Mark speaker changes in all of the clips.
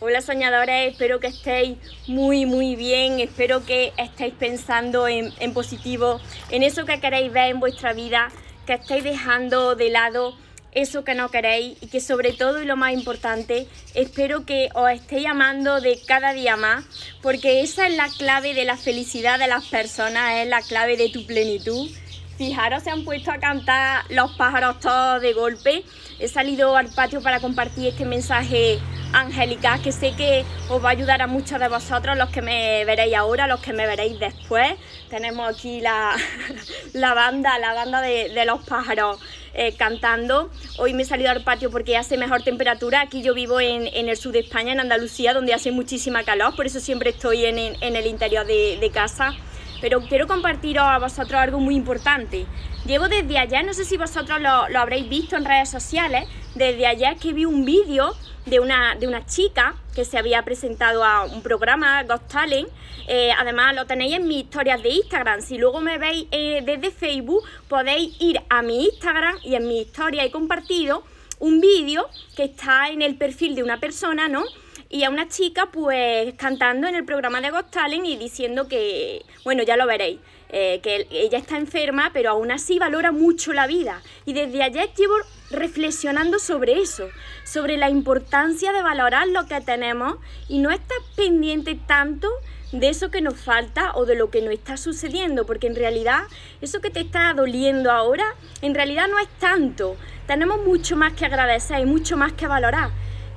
Speaker 1: Hola soñadores, espero que estéis muy muy bien, espero que estéis pensando en, positivo, en eso que queréis ver en vuestra vida, que estéis dejando de lado eso que no queréis y que sobre todo y lo más importante, espero que os estéis amando de cada día más, porque esa es la clave de la felicidad de las personas, es la clave de tu plenitud. Fijaros, se han puesto a cantar los pájaros todos de golpe. He salido al patio para compartir este mensaje angélica que sé que os va a ayudar a muchos de vosotros, los que me veréis ahora, los que me veréis después. Tenemos aquí la, la banda, la banda de, los pájaros eh, cantando. Hoy me he salido al patio porque hace mejor temperatura. Aquí yo vivo en, el sur de España, en Andalucía, donde hace muchísima calor, por eso siempre estoy en, el interior de, casa. Pero quiero compartiros a vosotros algo muy importante. Llevo desde allá, no sé si vosotros lo, habréis visto en redes sociales, desde allá que vi un vídeo de una, de una chica que se había presentado a un programa, Got Talent. Eh, además, lo tenéis en mis historias de Instagram. Si luego me veis eh, desde Facebook, podéis ir a mi Instagram y en mi historia he compartido un vídeo que está en el perfil de una persona, ¿no? Y a una chica pues cantando en el programa de Got Talent y diciendo que, bueno, ya lo veréis, eh, que ella está enferma, pero aún así valora mucho la vida. Y desde ayer llevo reflexionando sobre eso, sobre la importancia de valorar lo que tenemos y no estar pendiente tanto de eso que nos falta o de lo que nos está sucediendo, porque en realidad eso que te está doliendo ahora, en realidad no es tanto. Tenemos mucho más que agradecer y mucho más que valorar.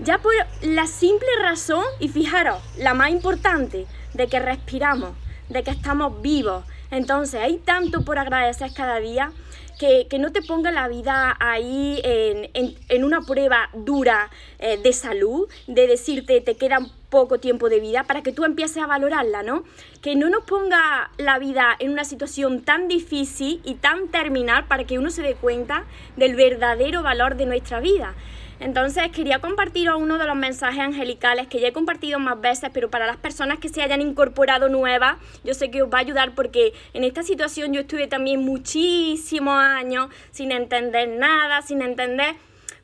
Speaker 1: Ya por la simple razón, y fijaros, la más importante, de que respiramos, de que estamos vivos. Entonces hay tanto por agradecer cada día que, no te ponga la vida ahí en, una prueba dura eh, de salud, de decirte te queda poco tiempo de vida para que tú empieces a valorarla, ¿no? Que no nos ponga la vida en una situación tan difícil y tan terminal para que uno se dé cuenta del verdadero valor de nuestra vida. Entonces quería compartir uno de los mensajes angelicales que ya he compartido más veces, pero para las personas que se hayan incorporado nuevas, yo sé que os va a ayudar porque en esta situación yo estuve también muchísimos años sin entender nada, sin entender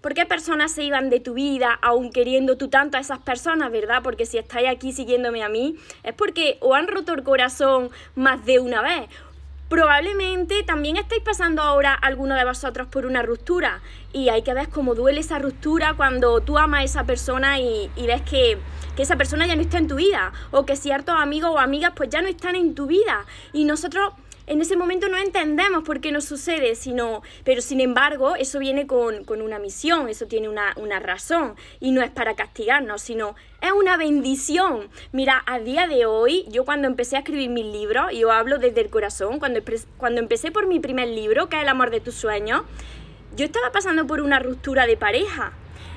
Speaker 1: por qué personas se iban de tu vida, aún queriendo tú tanto a esas personas, ¿verdad? Porque si estáis aquí siguiéndome a mí, es porque o han roto el corazón más de una vez, Probablemente también estáis pasando ahora alguno de vosotros por una ruptura y hay que ver cómo duele esa ruptura cuando tú amas a esa persona y, ves que, que, esa persona ya no está en tu vida o que ciertos amigos o amigas pues ya no están en tu vida. Y nosotros en ese momento no entendemos por qué nos sucede, sino, pero sin embargo, eso viene con, una misión, eso tiene una, razón, y no es para castigarnos, sino es una bendición. Mira, a día de hoy, yo cuando empecé a escribir mis libros, yo hablo desde el corazón, cuando, cuando empecé por mi primer libro, que es El amor de tus sueños, yo estaba pasando por una ruptura de pareja.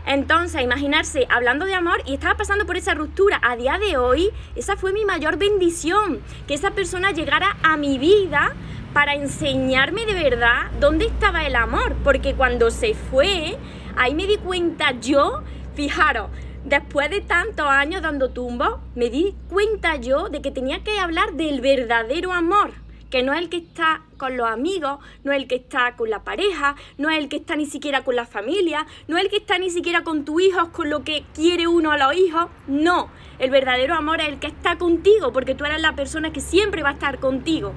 Speaker 1: Entonces, imaginarse hablando de amor y estaba pasando por esa ruptura. A día de hoy, esa fue mi mayor bendición, que esa persona llegara a mi vida para enseñarme de verdad dónde estaba el amor. Porque cuando se fue, ahí me di cuenta yo, fijaros, después de tantos años dando tumbo, me di cuenta yo de que tenía que hablar del verdadero amor que no es el que está con los amigos, no es el que está con la pareja, no es el que está ni siquiera con la familia, no es el que está ni siquiera con tus hijos, con lo que quiere uno a los hijos, no, el verdadero amor es el que está contigo, porque tú eres la persona que siempre va a estar contigo.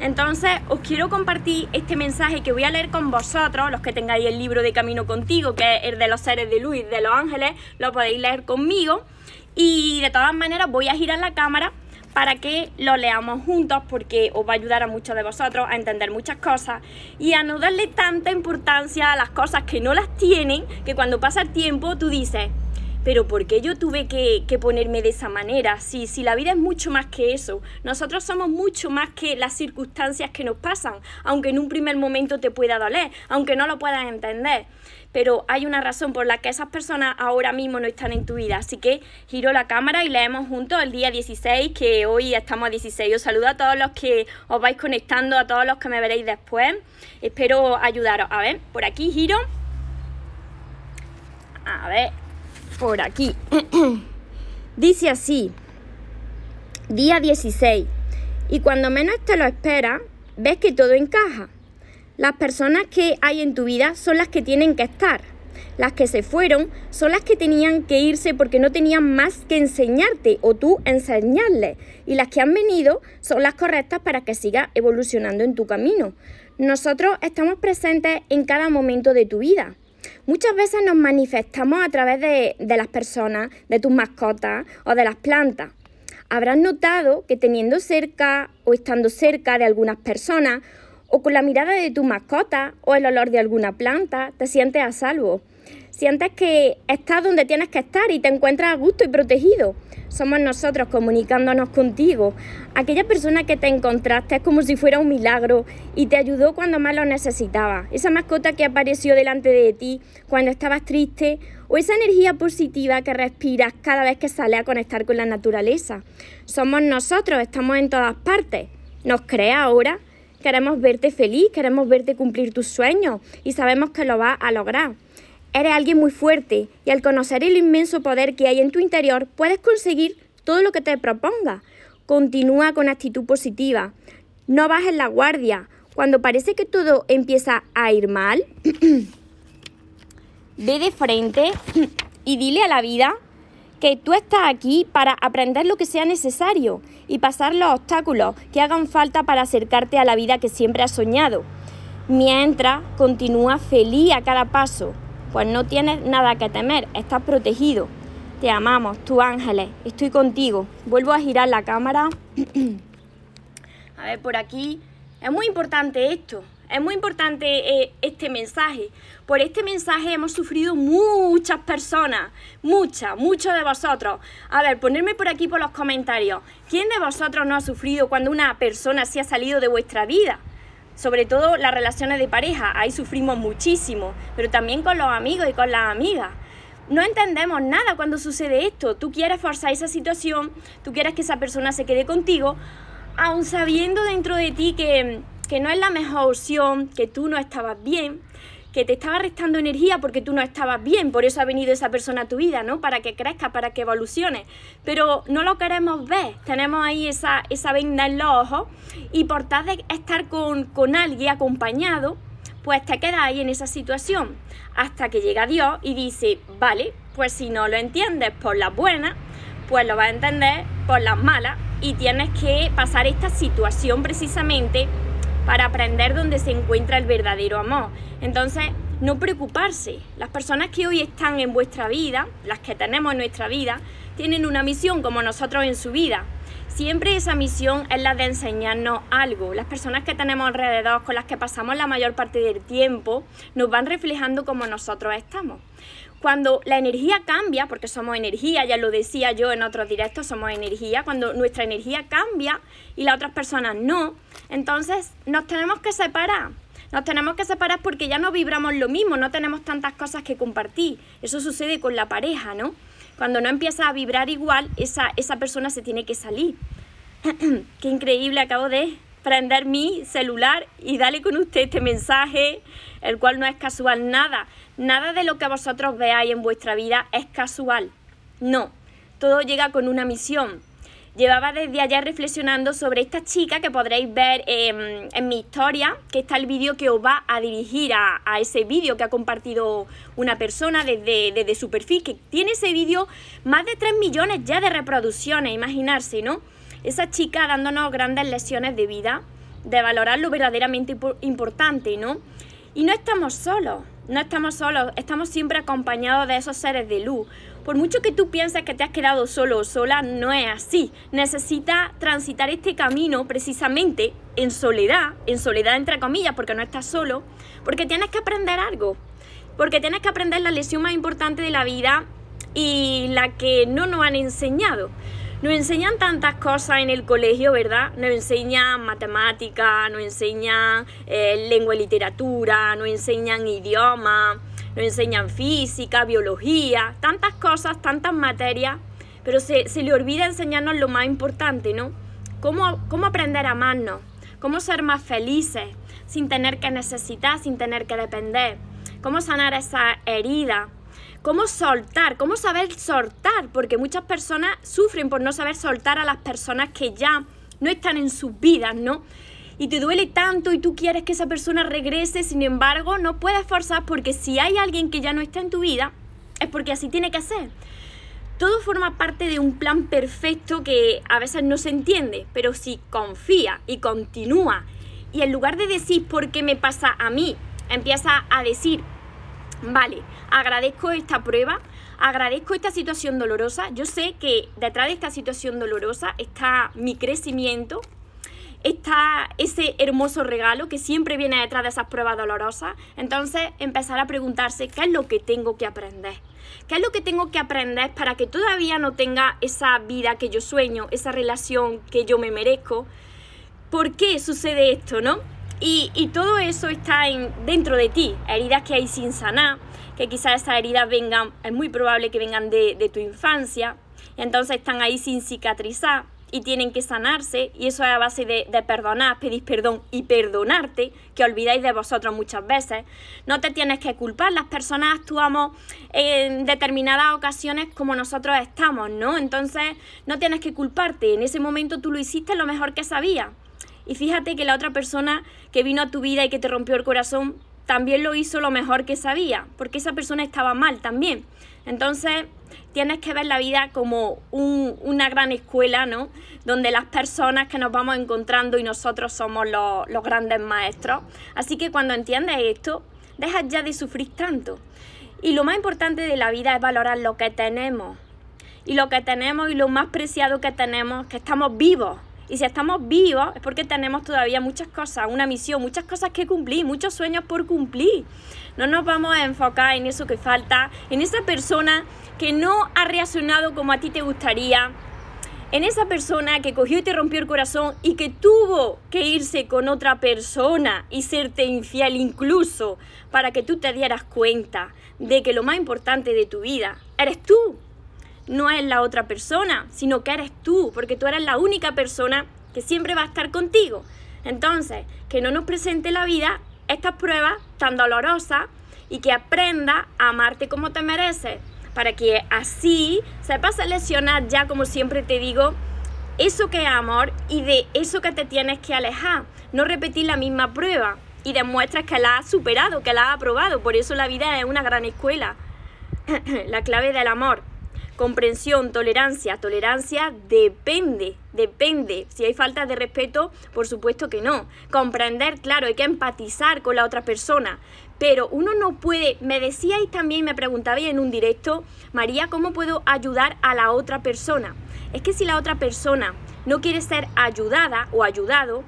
Speaker 1: Entonces, os quiero compartir este mensaje que voy a leer con vosotros, los que tengáis el libro de Camino contigo, que es el de los seres de luz, de los ángeles, lo podéis leer conmigo. Y de todas maneras voy a girar la cámara para que lo leamos juntos porque os va a ayudar a muchos de vosotros a entender muchas cosas y a no darle tanta importancia a las cosas que no las tienen, que cuando pasa el tiempo tú dices, pero ¿por qué yo tuve que, ponerme de esa manera? Si, si la vida es mucho más que eso, nosotros somos mucho más que las circunstancias que nos pasan, aunque en un primer momento te pueda doler, aunque no lo puedas entender pero hay una razón por la que esas personas ahora mismo no están en tu vida. Así que giro la cámara y leemos juntos el día 16, que hoy estamos a 16. Os saludo a todos los que os vais conectando, a todos los que me veréis después. Espero ayudaros. A ver, por aquí giro. A ver, por aquí. Dice así, día 16. Y cuando menos te lo esperas, ves que todo encaja. Las personas que hay en tu vida son las que tienen que estar. Las que se fueron son las que tenían que irse porque no tenían más que enseñarte o tú enseñarles. Y las que han venido son las correctas para que sigas evolucionando en tu camino. Nosotros estamos presentes en cada momento de tu vida. Muchas veces nos manifestamos a través de, de las personas, de tus mascotas o de las plantas. Habrás notado que teniendo cerca o estando cerca de algunas personas o con la mirada de tu mascota o el olor de alguna planta, te sientes a salvo. Sientes que estás donde tienes que estar y te encuentras a gusto y protegido. Somos nosotros comunicándonos contigo. Aquella persona que te encontraste es como si fuera un milagro y te ayudó cuando más lo necesitabas. Esa mascota que apareció delante de ti cuando estabas triste o esa energía positiva que respiras cada vez que sales a conectar con la naturaleza. Somos nosotros, estamos en todas partes. ¿Nos crees ahora? Queremos verte feliz, queremos verte cumplir tus sueños y sabemos que lo vas a lograr. Eres alguien muy fuerte y al conocer el inmenso poder que hay en tu interior puedes conseguir todo lo que te propongas. Continúa con actitud positiva. No bajes la guardia. Cuando parece que todo empieza a ir mal, ve de frente y dile a la vida que tú estás aquí para aprender lo que sea necesario y pasar los obstáculos que hagan falta para acercarte a la vida que siempre has soñado. Mientras continúa feliz a cada paso, pues no tienes nada que temer, estás protegido. Te amamos, tú ángeles, estoy contigo. Vuelvo a girar la cámara. a ver, por aquí. Es muy importante esto, es muy importante eh, este mensaje. Por este mensaje hemos sufrido muchas personas, muchas, muchos de vosotros. A ver, ponerme por aquí por los comentarios. ¿Quién de vosotros no ha sufrido cuando una persona se ha salido de vuestra vida? Sobre todo las relaciones de pareja, ahí sufrimos muchísimo, pero también con los amigos y con las amigas. No entendemos nada cuando sucede esto. Tú quieres forzar esa situación, tú quieres que esa persona se quede contigo, aun sabiendo dentro de ti que que no es la mejor opción, que tú no estabas bien, que te estaba restando energía porque tú no estabas bien, por eso ha venido esa persona a tu vida, ¿no? Para que crezca, para que evolucione. Pero no lo queremos ver, tenemos ahí esa, esa venda en los ojos. Y por tal de estar con, con alguien acompañado, pues te quedas ahí en esa situación. Hasta que llega Dios y dice, vale, pues si no lo entiendes por las buenas, pues lo vas a entender por las malas. Y tienes que pasar esta situación precisamente para aprender dónde se encuentra el verdadero amor. Entonces, no preocuparse. Las personas que hoy están en vuestra vida, las que tenemos en nuestra vida, tienen una misión como nosotros en su vida. Siempre esa misión es la de enseñarnos algo. Las personas que tenemos alrededor, con las que pasamos la mayor parte del tiempo, nos van reflejando como nosotros estamos. Cuando la energía cambia, porque somos energía, ya lo decía yo en otros directos, somos energía, cuando nuestra energía cambia y las otras personas no, entonces nos tenemos que separar. Nos tenemos que separar porque ya no vibramos lo mismo, no tenemos tantas cosas que compartir. Eso sucede con la pareja, ¿no? Cuando no empieza a vibrar igual, esa, esa persona se tiene que salir. Qué increíble, acabo de prender mi celular y darle con usted este mensaje, el cual no es casual nada. Nada de lo que vosotros veáis en vuestra vida es casual. No, todo llega con una misión. Llevaba desde ayer reflexionando sobre esta chica que podréis ver en mi historia, que está el vídeo que os va a dirigir a, ese vídeo que ha compartido una persona desde, desde que tiene ese vídeo más de 3 millones ya de reproducciones, imaginarse, ¿no? Esa chica dándonos grandes lecciones de vida, de valorar lo verdaderamente importante, ¿no? Y no estamos solos, no estamos solos, estamos siempre acompañados de esos seres de luz. Por mucho que tú pienses que te has quedado solo o sola, no es así. Necesitas transitar este camino precisamente en soledad, en soledad entre comillas, porque no estás solo, porque tienes que aprender algo, porque tienes que aprender la lección más importante de la vida y la que no nos han enseñado. Nos enseñan tantas cosas en el colegio, ¿verdad? Nos enseñan matemática, nos enseñan eh, lengua y literatura, nos enseñan idioma, nos enseñan física, biología, tantas cosas, tantas materias, pero se, le olvida enseñarnos lo más importante, ¿no? Cómo, cómo aprender a amarnos, cómo ser más felices, sin tener que necesitar, sin tener que depender, cómo sanar esa herida, cómo soltar, cómo saber soltar, porque muchas personas sufren por no saber soltar a las personas que ya no están en sus vidas, ¿no? y te duele tanto y tú quieres que esa persona regrese, sin embargo, no puedes forzar porque si hay alguien que ya no está en tu vida, es porque así tiene que ser. Todo forma parte de un plan perfecto que a veces no se entiende, pero si confía y continúa y en lugar de decir por qué me pasa a mí, empieza a decir, vale, agradezco esta prueba, agradezco esta situación dolorosa, yo sé que detrás de esta situación dolorosa está mi crecimiento, está ese hermoso regalo que siempre viene detrás de esas pruebas dolorosas. Entonces empezar a preguntarse qué es lo que tengo que aprender. ¿Qué es lo que tengo que aprender para que todavía no tenga esa vida que yo sueño, esa relación que yo me merezco? ¿Por qué sucede esto, no? Y, todo eso está en, dentro de ti, heridas que hay sin sanar, que quizás esas heridas vengan, es muy probable que vengan de, de tu infancia, y entonces están ahí sin cicatrizar y tienen que sanarse y eso es a base de, perdonar, pedir perdón y perdonarte, que olvidáis de vosotros muchas veces. No te tienes que culpar, las personas actuamos en determinadas ocasiones como nosotros estamos, ¿no? Entonces no tienes que culparte, en ese momento tú lo hiciste lo mejor que sabías. Y fíjate que la otra persona que vino a tu vida y que te rompió el corazón también lo hizo lo mejor que sabía, porque esa persona estaba mal también. Entonces, tienes que ver la vida como una gran escuela, ¿no? Donde las personas que nos vamos encontrando y nosotros somos los, los grandes maestros. Así que cuando entiendes esto, dejas ya de sufrir tanto. Y lo más importante de la vida es valorar lo que tenemos. Y lo que tenemos y lo más preciado que tenemos, que estamos vivos. Y si estamos vivos es porque tenemos todavía muchas cosas, una misión, muchas cosas que cumplir, muchos sueños por cumplir. No nos vamos a enfocar en eso que falta, en esa persona que no ha reaccionado como a ti te gustaría, en esa persona que cogió y te rompió el corazón y que tuvo que irse con otra persona y serte infiel incluso para que tú te dieras cuenta de que lo más importante de tu vida eres tú no es la otra persona, sino que eres tú, porque tú eres la única persona que siempre va a estar contigo. Entonces, que no nos presente la vida estas pruebas tan dolorosas y que aprenda a amarte como te mereces, para que así sepas seleccionar ya, como siempre te digo, eso que es amor y de eso que te tienes que alejar. No repetir la misma prueba y demuestras que la has superado, que la has aprobado. Por eso la vida es una gran escuela. la clave del amor comprensión, tolerancia. Tolerancia depende, depende. Si hay falta de respeto, por supuesto que no. Comprender, claro, hay que empatizar con la otra persona. Pero uno no puede, me decíais también, me preguntabais en un directo, María, ¿cómo puedo ayudar a la otra persona? Es que si la otra persona no quiere ser ayudada o ayudado,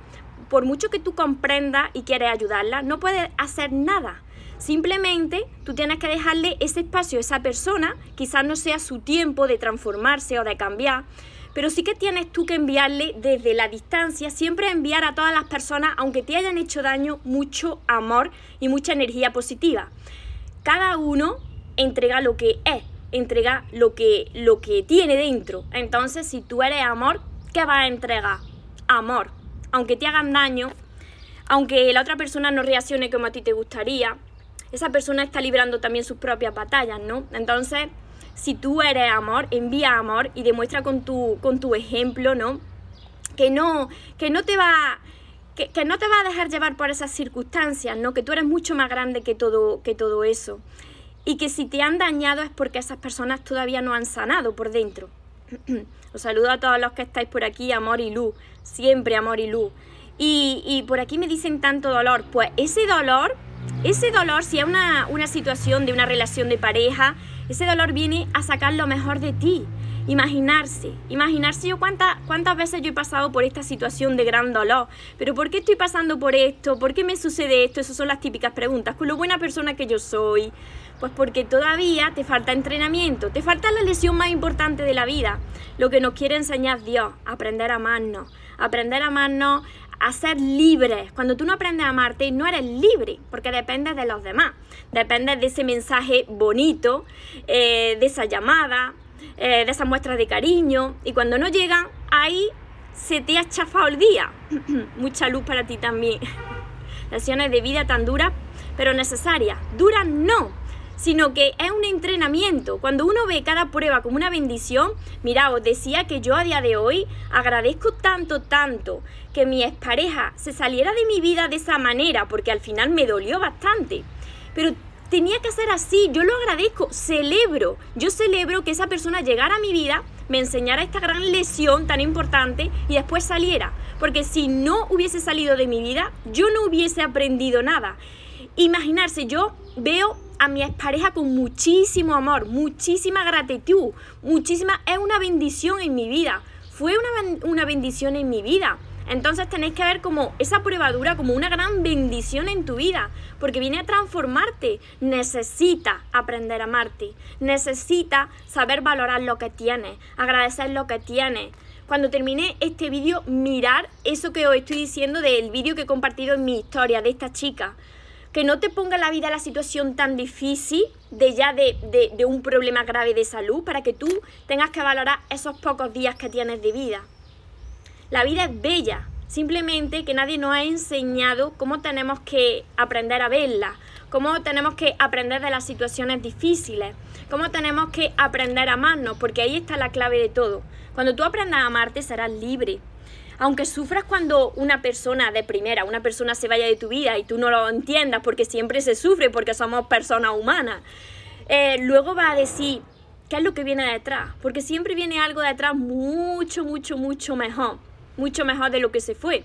Speaker 1: por mucho que tú comprendas y quieres ayudarla, no puedes hacer nada. Simplemente tú tienes que dejarle ese espacio a esa persona, quizás no sea su tiempo de transformarse o de cambiar, pero sí que tienes tú que enviarle desde la distancia, siempre enviar a todas las personas, aunque te hayan hecho daño, mucho amor y mucha energía positiva. Cada uno entrega lo que es, entrega lo que, lo que tiene dentro. Entonces, si tú eres amor, ¿qué vas a entregar? Amor. Aunque te hagan daño, aunque la otra persona no reaccione como a ti te gustaría, esa persona está librando también sus propias batallas, ¿no? Entonces, si tú eres amor, envía amor y demuestra con tu, con tu ejemplo, ¿no? Que no, que no te va... Que, no te va a dejar llevar por esas circunstancias, ¿no? Que tú eres mucho más grande que todo, que todo eso. Y que si te han dañado es porque esas personas todavía no han sanado por dentro. Os saludo a todos los que estáis por aquí, amor y luz. Siempre amor y luz. Y, y por aquí me dicen tanto dolor. Pues ese dolor ese dolor, si es una, situación de una relación de pareja, ese dolor viene a sacar lo mejor de ti. Imaginarse, imaginarse yo cuántas, veces yo he pasado por esta situación de gran dolor, pero ¿por qué estoy pasando por esto? ¿Por qué me sucede esto? Esas son las típicas preguntas. Con lo buena persona que yo soy, pues porque todavía te falta entrenamiento, te falta la lesión más importante de la vida, lo que nos quiere enseñar Dios, aprender a amarnos, aprender a amarnos, a ser libres. Cuando tú no aprendes a amarte, no eres libre, porque dependes de los demás. Dependes de ese mensaje bonito, eh, de esa llamada, eh, de esas muestras de cariño. Y cuando no llegan, ahí se te ha chafado el día. Mucha luz para ti también. Lecciones de vida tan duras, pero necesarias. Duras no, sino que es un entrenamiento. Cuando uno ve cada prueba como una bendición, mira, os decía que yo a día de hoy agradezco tanto, tanto que mi expareja se saliera de mi vida de esa manera, porque al final me dolió bastante. Pero tenía que ser así, yo lo agradezco, celebro, yo celebro que esa persona llegara a mi vida, me enseñara esta gran lesión tan importante y después saliera. Porque si no hubiese salido de mi vida, yo no hubiese aprendido nada. Imaginarse, yo veo a mi expareja con muchísimo amor, muchísima gratitud, muchísima, es una bendición en mi vida, fue una, una bendición en mi vida. Entonces tenéis que ver como esa prueba dura como una gran bendición en tu vida, porque viene a transformarte. Necesita aprender a amarte, necesita saber valorar lo que tienes, agradecer lo que tienes. Cuando termine este vídeo, mirar eso que os estoy diciendo del vídeo que he compartido en mi historia de esta chica que no te ponga la vida la situación tan difícil de ya de, de, un problema grave de salud para que tú tengas que valorar esos pocos días que tienes de vida. La vida es bella, simplemente que nadie nos ha enseñado cómo tenemos que aprender a verla, cómo tenemos que aprender de las situaciones difíciles, cómo tenemos que aprender a amarnos, porque ahí está la clave de todo. Cuando tú aprendas a amarte serás libre, aunque sufras cuando una persona de primera, una persona se vaya de tu vida y tú no lo entiendas, porque siempre se sufre, porque somos personas humanas, eh, luego va a decir, ¿qué es lo que viene detrás? Porque siempre viene algo detrás mucho, mucho, mucho mejor, mucho mejor de lo que se fue.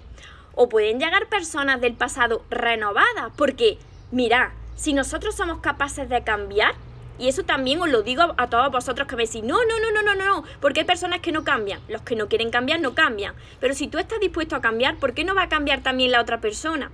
Speaker 1: O pueden llegar personas del pasado renovadas, porque, mira, si nosotros somos capaces de cambiar, y eso también os lo digo a todos vosotros que me decís, no, no, no, no, no, no, porque hay personas que no cambian. Los que no quieren cambiar no cambian. Pero si tú estás dispuesto a cambiar, ¿por qué no va a cambiar también la otra persona?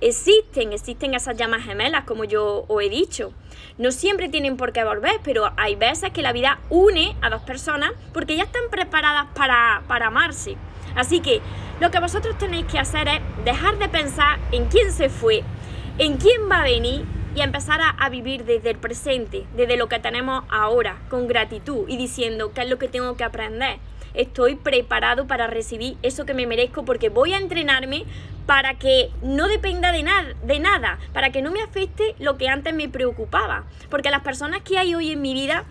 Speaker 1: Existen, existen esas llamas gemelas, como yo os he dicho. No siempre tienen por qué volver, pero hay veces que la vida une a dos personas porque ya están preparadas para, para amarse. Así que lo que vosotros tenéis que hacer es dejar de pensar en quién se fue, en quién va a venir y empezar a, vivir desde el presente, desde lo que tenemos ahora, con gratitud y diciendo qué es lo que tengo que aprender. Estoy preparado para recibir eso que me merezco porque voy a entrenarme para que no dependa de, nada, de nada, para que no me afecte lo que antes me preocupaba. Porque las personas que hay hoy en mi vida,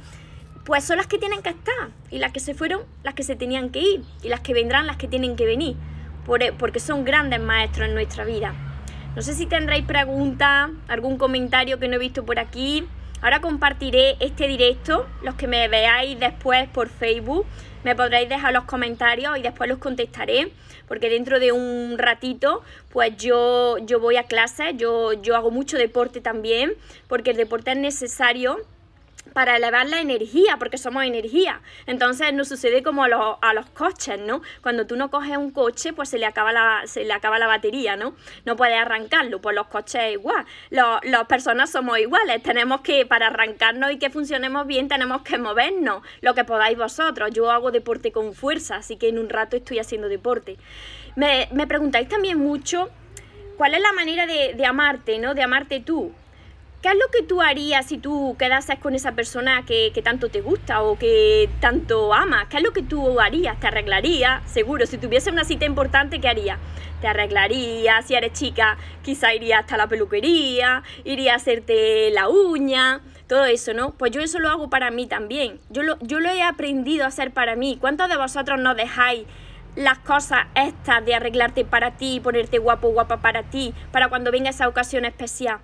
Speaker 1: pues son las que tienen que estar. Y las que se fueron, las que se tenían que ir. Y las que vendrán, las que tienen que venir. porque son grandes maestros en nuestra vida. No sé si tendréis preguntas, algún comentario que no he visto por aquí. Ahora compartiré este directo, los que me veáis después por Facebook, me podréis dejar los comentarios y después los contestaré, porque dentro de un ratito, pues yo, yo voy a clase, yo, yo hago mucho deporte también, porque el deporte es necesario para elevar la energía, porque somos energía. Entonces nos sucede como a los, coches, ¿no? Cuando tú no coges un coche, pues se le acaba la, se le acaba la batería, ¿no? No puedes arrancarlo, pues los coches igual. Los, las personas somos iguales, tenemos que, para arrancarnos y que funcionemos bien, tenemos que movernos, lo que podáis vosotros. Yo hago deporte con fuerza, así que en un rato estoy haciendo deporte. Me, me preguntáis también mucho cuál es la manera de, de amarte, ¿no? De amarte tú. ¿Qué es lo que tú harías si tú quedases con esa persona que, tanto te gusta o que tanto amas? ¿Qué es lo que tú harías? ¿Te arreglarías? Seguro, si tuviese una cita importante, ¿qué harías? ¿Te arreglarías? Si eres chica, quizá iría hasta la peluquería, iría a hacerte la uña, todo eso, ¿no? Pues yo eso lo hago para mí también. Yo lo, yo lo he aprendido a hacer para mí. ¿Cuántos de vosotros no dejáis las cosas estas de arreglarte para ti, ponerte guapo, guapa para ti, para cuando venga esa ocasión especial?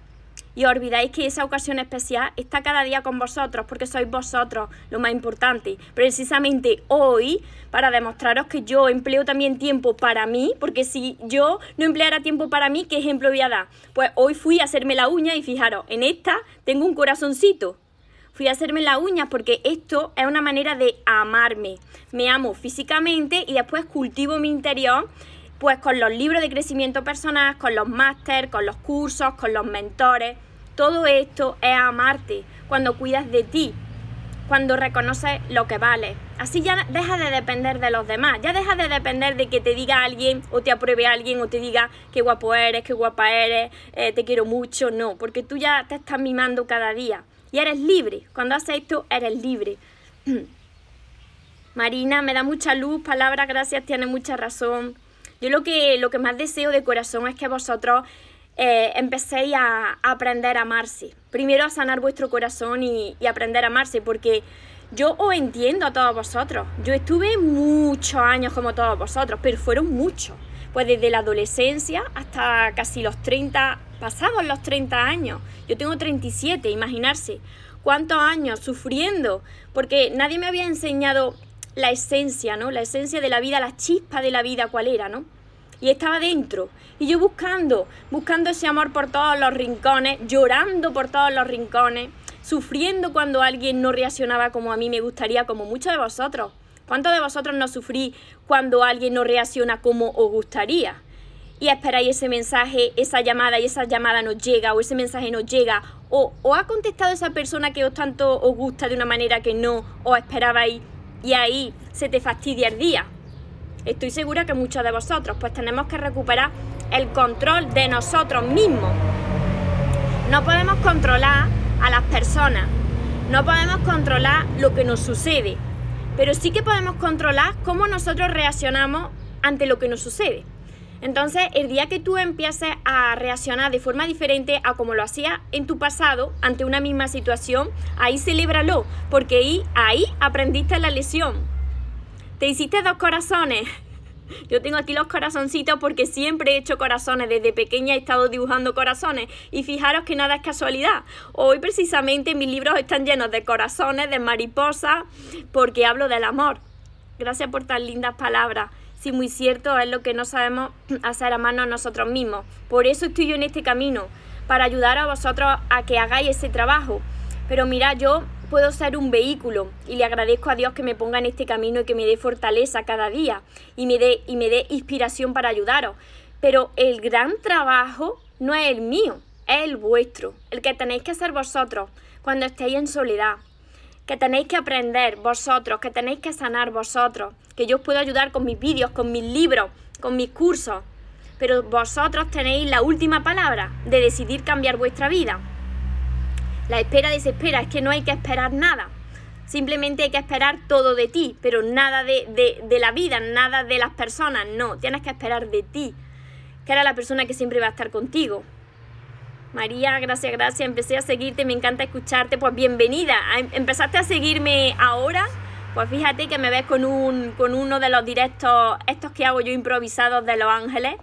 Speaker 1: Y olvidáis que esa ocasión especial está cada día con vosotros, porque sois vosotros lo más importante. Precisamente hoy, para demostraros que yo empleo también tiempo para mí, porque si yo no empleara tiempo para mí, ¿qué ejemplo voy a dar? Pues hoy fui a hacerme la uña y fijaros, en esta tengo un corazoncito. Fui a hacerme la uña porque esto es una manera de amarme. Me amo físicamente y después cultivo mi interior pues con los libros de crecimiento personal, con los máster, con los cursos, con los mentores. Todo esto es amarte cuando cuidas de ti, cuando reconoces lo que vale. Así ya deja de depender de los demás, ya deja de depender de que te diga alguien o te apruebe alguien o te diga qué guapo eres, qué guapa eres, eh, te quiero mucho, no, porque tú ya te estás mimando cada día y eres libre. Cuando haces esto, eres libre. Marina, me da mucha luz, palabras, gracias, tiene mucha razón. Yo lo que, lo que más deseo de corazón es que vosotros eh, empecéis a, aprender a amarse. Primero a sanar vuestro corazón y, y aprender a amarse, porque yo os entiendo a todos vosotros. Yo estuve muchos años como todos vosotros, pero fueron muchos. Pues desde la adolescencia hasta casi los 30, pasados los 30 años. Yo tengo 37, imaginarse cuántos años sufriendo, porque nadie me había enseñado la esencia, ¿no? La esencia de la vida, la chispa de la vida, cuál era, ¿no? Y estaba dentro. Y yo buscando, buscando ese amor por todos los rincones, llorando por todos los rincones, sufriendo cuando alguien no reaccionaba como a mí me gustaría, como muchos de vosotros. ¿Cuántos de vosotros no sufrí cuando alguien no reacciona como os gustaría? Y esperáis ese mensaje, esa llamada y esa llamada nos llega o ese mensaje nos llega o, o ha contestado esa persona que os tanto os gusta de una manera que no os esperabais y ahí se te fastidia el día. Estoy segura que muchos de vosotros pues tenemos que recuperar el control de nosotros mismos. No podemos controlar a las personas, no podemos controlar lo que nos sucede, pero sí que podemos controlar cómo nosotros reaccionamos ante lo que nos sucede. Entonces, el día que tú empieces a reaccionar de forma diferente a como lo hacías en tu pasado ante una misma situación, ahí celébralo, porque ahí, ahí aprendiste la lesión. Te hiciste dos corazones. Yo tengo aquí los corazoncitos porque siempre he hecho corazones. Desde pequeña he estado dibujando corazones. Y fijaros que nada es casualidad. Hoy precisamente mis libros están llenos de corazones, de mariposas, porque hablo del amor. Gracias por tan lindas palabras sí, muy cierto, es lo que no sabemos hacer a mano nosotros mismos. Por eso estoy yo en este camino, para ayudar a vosotros a que hagáis ese trabajo. Pero mira, yo puedo ser un vehículo y le agradezco a Dios que me ponga en este camino y que me dé fortaleza cada día y me dé, y me dé inspiración para ayudaros. Pero el gran trabajo no es el mío, es el vuestro, el que tenéis que hacer vosotros cuando estéis en soledad, que tenéis que aprender vosotros, que tenéis que sanar vosotros, que yo os puedo ayudar con mis vídeos, con mis libros, con mis cursos, pero vosotros tenéis la última palabra de decidir cambiar vuestra vida. La espera desespera, es que no hay que esperar nada. Simplemente hay que esperar todo de ti, pero nada de, de, de la vida, nada de las personas, no, tienes que esperar de ti, que era la persona que siempre va a estar contigo. María, gracias, gracias. Empecé a seguirte, me encanta escucharte. Pues bienvenida. Empezaste a seguirme ahora. Pues fíjate que me ves con, un, con uno de los directos, estos que hago yo improvisados de Los Ángeles,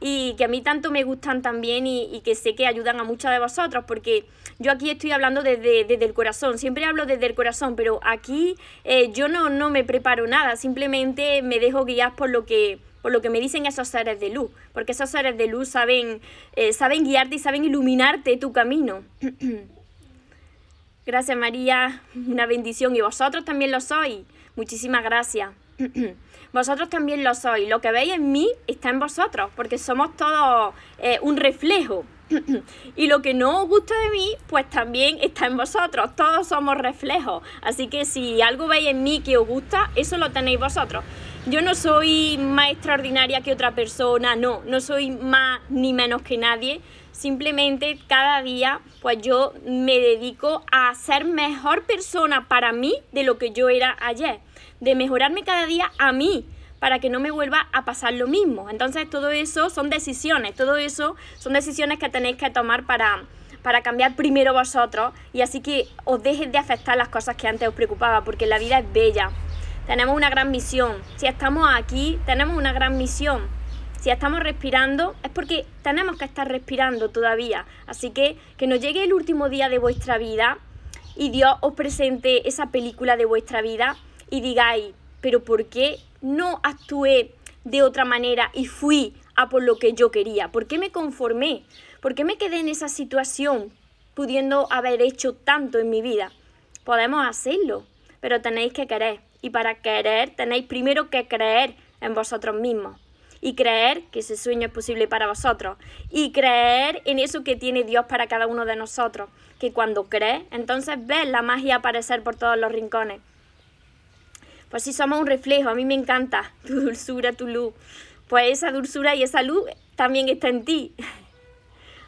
Speaker 1: y que a mí tanto me gustan también y, que sé que ayudan a muchos de vosotros, porque yo aquí estoy hablando desde, desde el corazón, siempre hablo desde el corazón, pero aquí eh, yo no, no me preparo nada, simplemente me dejo guiar por lo que por lo que me dicen esos seres de luz, porque esos seres de luz saben, eh, saben guiarte y saben iluminarte tu camino. gracias María, una bendición y vosotros también lo sois. Muchísimas gracias. vosotros también lo sois. Lo que veis en mí está en vosotros, porque somos todos eh, un reflejo. y lo que no os gusta de mí, pues también está en vosotros. Todos somos reflejos. Así que si algo veis en mí que os gusta, eso lo tenéis vosotros. Yo no soy más extraordinaria que otra persona, no, no soy más ni menos que nadie. Simplemente cada día pues yo me dedico a ser mejor persona para mí de lo que yo era ayer. De mejorarme cada día a mí para que no me vuelva a pasar lo mismo. Entonces todo eso son decisiones, todo eso son decisiones que tenéis que tomar para, para cambiar primero vosotros y así que os dejes de afectar las cosas que antes os preocupaba, porque la vida es bella tenemos una gran misión. Si estamos aquí, tenemos una gran misión. Si estamos respirando, es porque tenemos que estar respirando todavía. Así que que nos llegue el último día de vuestra vida y Dios os presente esa película de vuestra vida y digáis, pero ¿por qué no actué de otra manera y fui a por lo que yo quería? ¿Por qué me conformé? ¿Por qué me quedé en esa situación pudiendo haber hecho tanto en mi vida? Podemos hacerlo, pero tenéis que querer. Y para querer tenéis primero que creer en vosotros mismos. Y creer que ese sueño es posible para vosotros. Y creer en eso que tiene Dios para cada uno de nosotros. Que cuando crees, entonces ves la magia aparecer por todos los rincones. Pues si somos un reflejo, a mí me encanta tu dulzura, tu luz. Pues esa dulzura y esa luz también está en ti.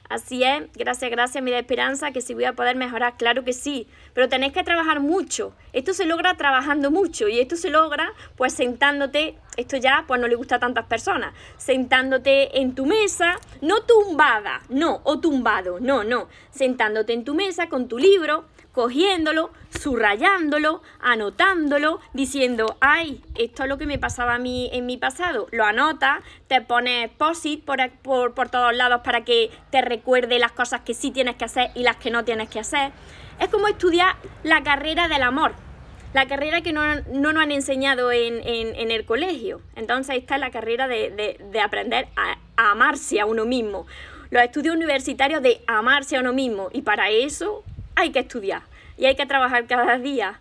Speaker 1: Así es, gracias, gracias, da esperanza que si voy a poder mejorar, claro que sí, pero tenéis que trabajar mucho. Esto se logra trabajando mucho y esto se logra pues sentándote, esto ya pues no le gusta a tantas personas, sentándote en tu mesa, no tumbada, no, o tumbado, no, no, sentándote en tu mesa con tu libro, cogiéndolo, subrayándolo, anotándolo, diciendo, ay, esto es lo que me pasaba a mí en mi pasado. Lo anota, te pones posit por, por, por todos lados para que te recuerde las cosas que sí tienes que hacer y las que no tienes que hacer. Es como estudiar la carrera del amor, la carrera que no, no nos han enseñado en, en, el colegio. Entonces esta es la carrera de, de, aprender a amarse a uno mismo. Los estudios universitarios de amarse a uno mismo. Y para eso hay que estudiar y hay que trabajar cada día.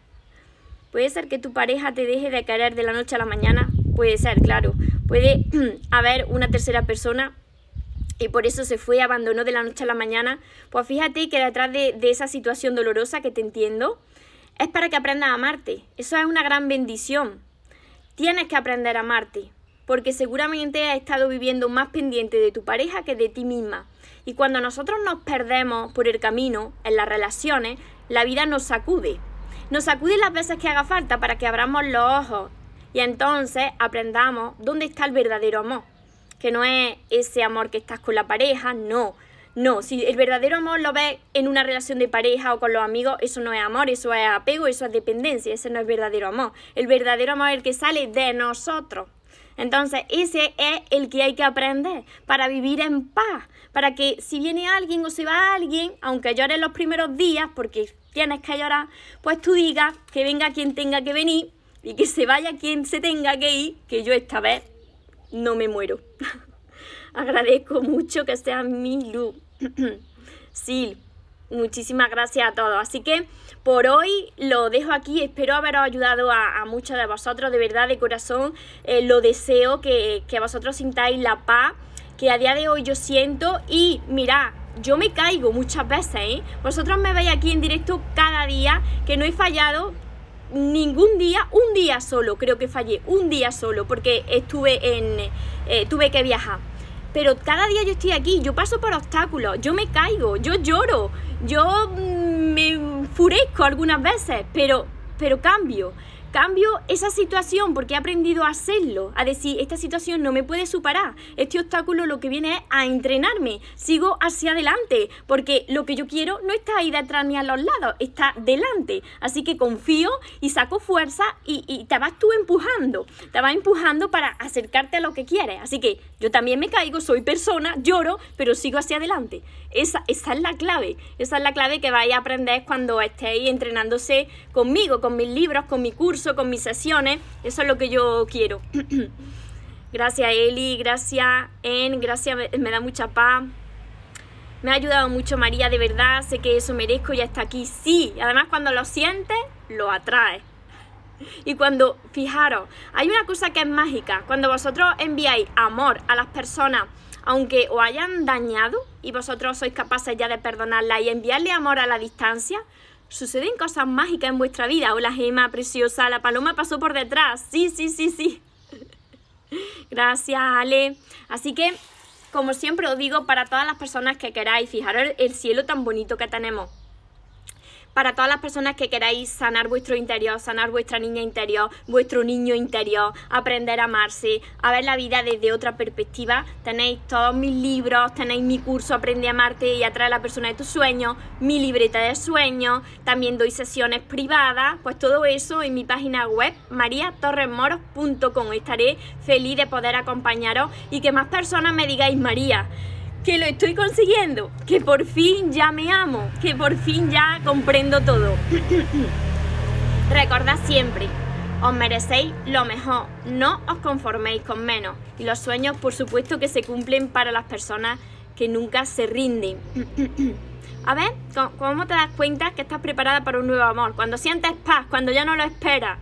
Speaker 1: Puede ser que tu pareja te deje de querer de la noche a la mañana, puede ser, claro. Puede haber una tercera persona y por eso se fue, abandonó de la noche a la mañana. Pues fíjate que detrás de, de esa situación dolorosa que te entiendo, es para que aprendas a amarte. Eso es una gran bendición. Tienes que aprender a amarte, porque seguramente has estado viviendo más pendiente de tu pareja que de ti misma. Y cuando nosotros nos perdemos por el camino, en las relaciones, la vida nos sacude. Nos sacude las veces que haga falta para que abramos los ojos y entonces aprendamos dónde está el verdadero amor. Que no es ese amor que estás con la pareja, no. No, si el verdadero amor lo ves en una relación de pareja o con los amigos, eso no es amor, eso es apego, eso es dependencia, ese no es verdadero amor. El verdadero amor es el que sale de nosotros. Entonces, ese es el que hay que aprender para vivir en paz, para que si viene alguien o se va alguien, aunque llores los primeros días, porque tienes que llorar, pues tú digas que venga quien tenga que venir y que se vaya quien se tenga que ir, que yo esta vez no me muero. Agradezco mucho que seas mi luz. sí, muchísimas gracias a todos. Así que por hoy lo dejo aquí. Espero haberos ayudado a, muchos de vosotros, de verdad, de corazón. Eh, lo deseo que, que vosotros sintáis la paz que a día de hoy yo siento. Y mirad, yo me caigo muchas veces, ¿eh? Vosotros me veis aquí en directo cada día, que no he fallado ningún día, un día solo, creo que fallé, un día solo, porque estuve en, eh, tuve que viajar pero cada día yo estoy aquí, yo paso por obstáculos, yo me caigo, yo lloro, yo mm, me enfurezco algunas veces, pero, pero cambio. Cambio esa situación porque he aprendido a hacerlo, a decir, esta situación no me puede superar, este obstáculo lo que viene es a entrenarme, sigo hacia adelante, porque lo que yo quiero no está ahí detrás ni a los lados, está delante. Así que confío y saco fuerza y, y te vas tú empujando, te vas empujando para acercarte a lo que quieres. Así que yo también me caigo, soy persona, lloro, pero sigo hacia adelante. Esa, esa es la clave, esa es la clave que vais a aprender cuando estéis entrenándose conmigo, con mis libros, con mi curso, con mis sesiones. Eso es lo que yo quiero. gracias Eli, gracias En, gracias, me da mucha paz. Me ha ayudado mucho María, de verdad, sé que eso merezco y está aquí. Sí, además cuando lo sientes, lo atraes. Y cuando, fijaros, hay una cosa que es mágica. Cuando vosotros enviáis amor a las personas, aunque os hayan dañado y vosotros sois capaces ya de perdonarla y enviarle amor a la distancia, suceden cosas mágicas en vuestra vida. Hola Gema, preciosa, la paloma pasó por detrás. Sí, sí, sí, sí. Gracias, Ale. Así que, como siempre os digo, para todas las personas que queráis, fijaros el cielo tan bonito que tenemos para todas las personas que queráis sanar vuestro interior, sanar vuestra niña interior, vuestro niño interior, aprender a amarse, a ver la vida desde otra perspectiva, tenéis todos mis libros, tenéis mi curso Aprende a amarte y atrae a la persona de tus sueños, mi libreta de sueños, también doy sesiones privadas, pues todo eso en mi página web mariatorresmoros.com. Estaré feliz de poder acompañaros y que más personas me digáis, María, que lo estoy consiguiendo, que por fin ya me amo, que por fin ya comprendo todo. Recordad siempre, os merecéis lo mejor, no os conforméis con menos. Y los sueños, por supuesto, que se cumplen para las personas que nunca se rinden. A ver, ¿cómo te das cuenta que estás preparada para un nuevo amor? Cuando sientes paz, cuando ya no lo esperas.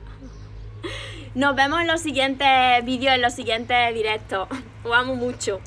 Speaker 1: Nos vemos en los siguientes vídeos, en los siguientes directos. Os amo mucho.